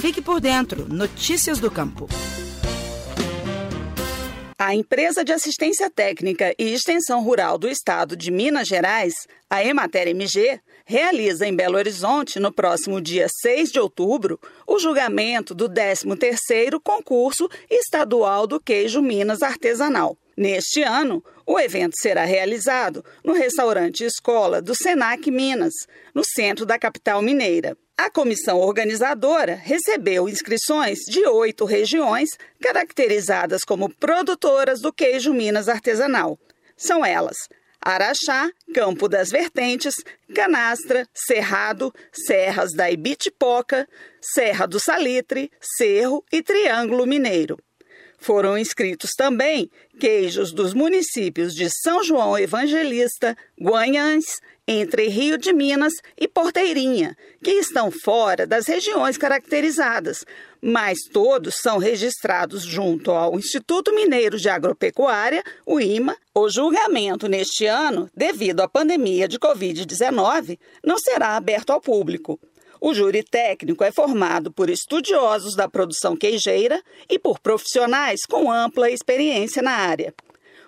Fique por dentro. Notícias do Campo. A empresa de assistência técnica e extensão rural do estado de Minas Gerais, a Emater MG, realiza em Belo Horizonte, no próximo dia 6 de outubro, o julgamento do 13º concurso estadual do queijo Minas artesanal. Neste ano, o evento será realizado no restaurante Escola do Senac Minas, no centro da capital mineira. A comissão organizadora recebeu inscrições de oito regiões caracterizadas como produtoras do queijo Minas artesanal. São elas: Araxá, Campo das Vertentes, Canastra, Cerrado, Serras da Ibitipoca, Serra do Salitre, Cerro e Triângulo Mineiro. Foram inscritos também queijos dos municípios de São João Evangelista, Guanhães, entre Rio de Minas e Porteirinha, que estão fora das regiões caracterizadas, mas todos são registrados junto ao Instituto Mineiro de Agropecuária, o IMA. O julgamento neste ano, devido à pandemia de Covid-19, não será aberto ao público. O júri técnico é formado por estudiosos da produção queijeira e por profissionais com ampla experiência na área.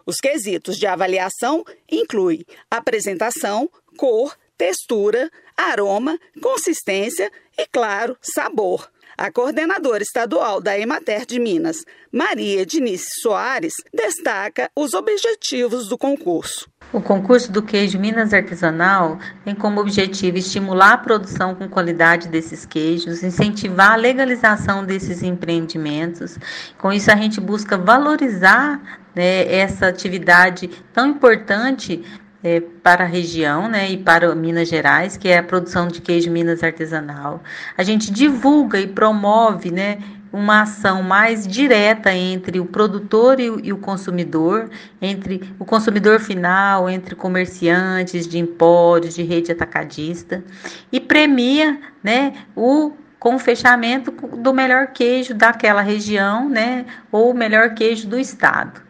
Os quesitos de avaliação incluem apresentação, cor, textura, aroma, consistência e, claro, sabor. A coordenadora estadual da Emater de Minas, Maria Dinice Soares, destaca os objetivos do concurso. O concurso do queijo Minas Artesanal tem como objetivo estimular a produção com qualidade desses queijos, incentivar a legalização desses empreendimentos. Com isso, a gente busca valorizar né, essa atividade tão importante é, para a região né, e para Minas Gerais, que é a produção de queijo Minas artesanal. A gente divulga e promove né, uma ação mais direta entre o produtor e o, e o consumidor, entre o consumidor final, entre comerciantes de empórios, de rede atacadista, e premia né, o com o fechamento do melhor queijo daquela região, né, ou o melhor queijo do estado.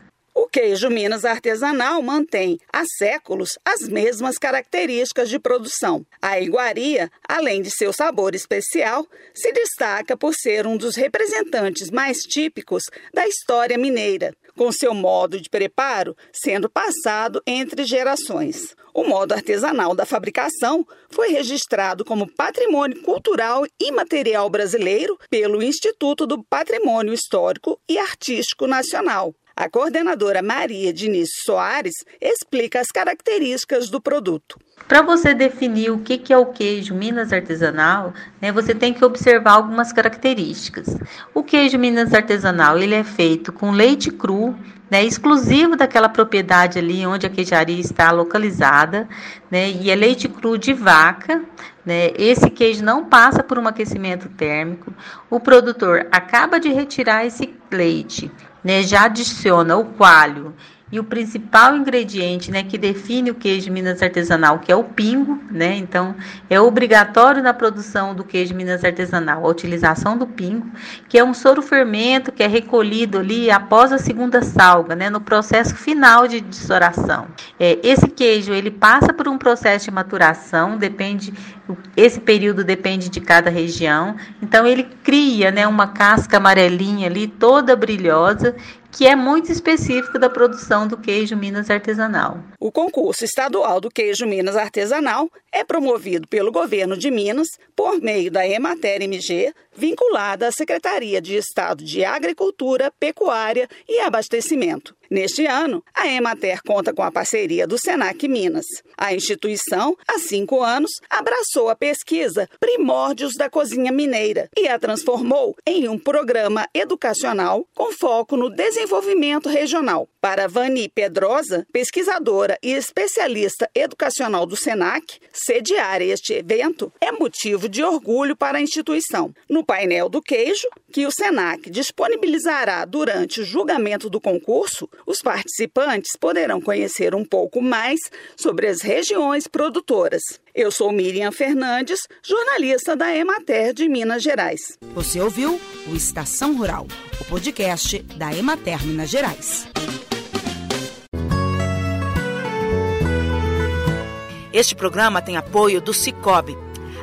Queijo Minas artesanal mantém há séculos as mesmas características de produção. A iguaria, além de seu sabor especial, se destaca por ser um dos representantes mais típicos da história mineira, com seu modo de preparo sendo passado entre gerações. O modo artesanal da fabricação foi registrado como Patrimônio Cultural Imaterial Brasileiro pelo Instituto do Patrimônio Histórico e Artístico Nacional. A coordenadora Maria Diniz Soares explica as características do produto. Para você definir o que é o queijo Minas artesanal, né, você tem que observar algumas características. O queijo Minas artesanal ele é feito com leite cru, né, exclusivo daquela propriedade ali onde a queijaria está localizada, né, e é leite cru de vaca. Né, esse queijo não passa por um aquecimento térmico. O produtor acaba de retirar esse leite né, já adiciona o coalho e o principal ingrediente, né, que define o queijo Minas artesanal, que é o pingo, né? Então, é obrigatório na produção do queijo Minas artesanal a utilização do pingo, que é um soro fermento que é recolhido ali após a segunda salga, né, no processo final de dessoração. É, esse queijo ele passa por um processo de maturação, depende esse período depende de cada região. Então ele cria, né, uma casca amarelinha ali toda brilhosa que é muito específico da produção do queijo Minas artesanal. O concurso estadual do queijo Minas artesanal é promovido pelo governo de Minas por meio da Emater MG, vinculada à Secretaria de Estado de Agricultura, Pecuária e Abastecimento. Neste ano, a Emater conta com a parceria do Senac Minas. A instituição, há cinco anos, abraçou a pesquisa Primórdios da Cozinha Mineira e a transformou em um programa educacional com foco no desenvolvimento regional. Para Vani Pedrosa, pesquisadora e especialista educacional do SENAC, sediar este evento é motivo de orgulho para a instituição. No painel do queijo, que o SENAC disponibilizará durante o julgamento do concurso, os participantes poderão conhecer um pouco mais sobre as regiões produtoras. Eu sou Miriam Fernandes, jornalista da Emater de Minas Gerais. Você ouviu o Estação Rural, o podcast da Emater Minas Gerais. Este programa tem apoio do Cicobi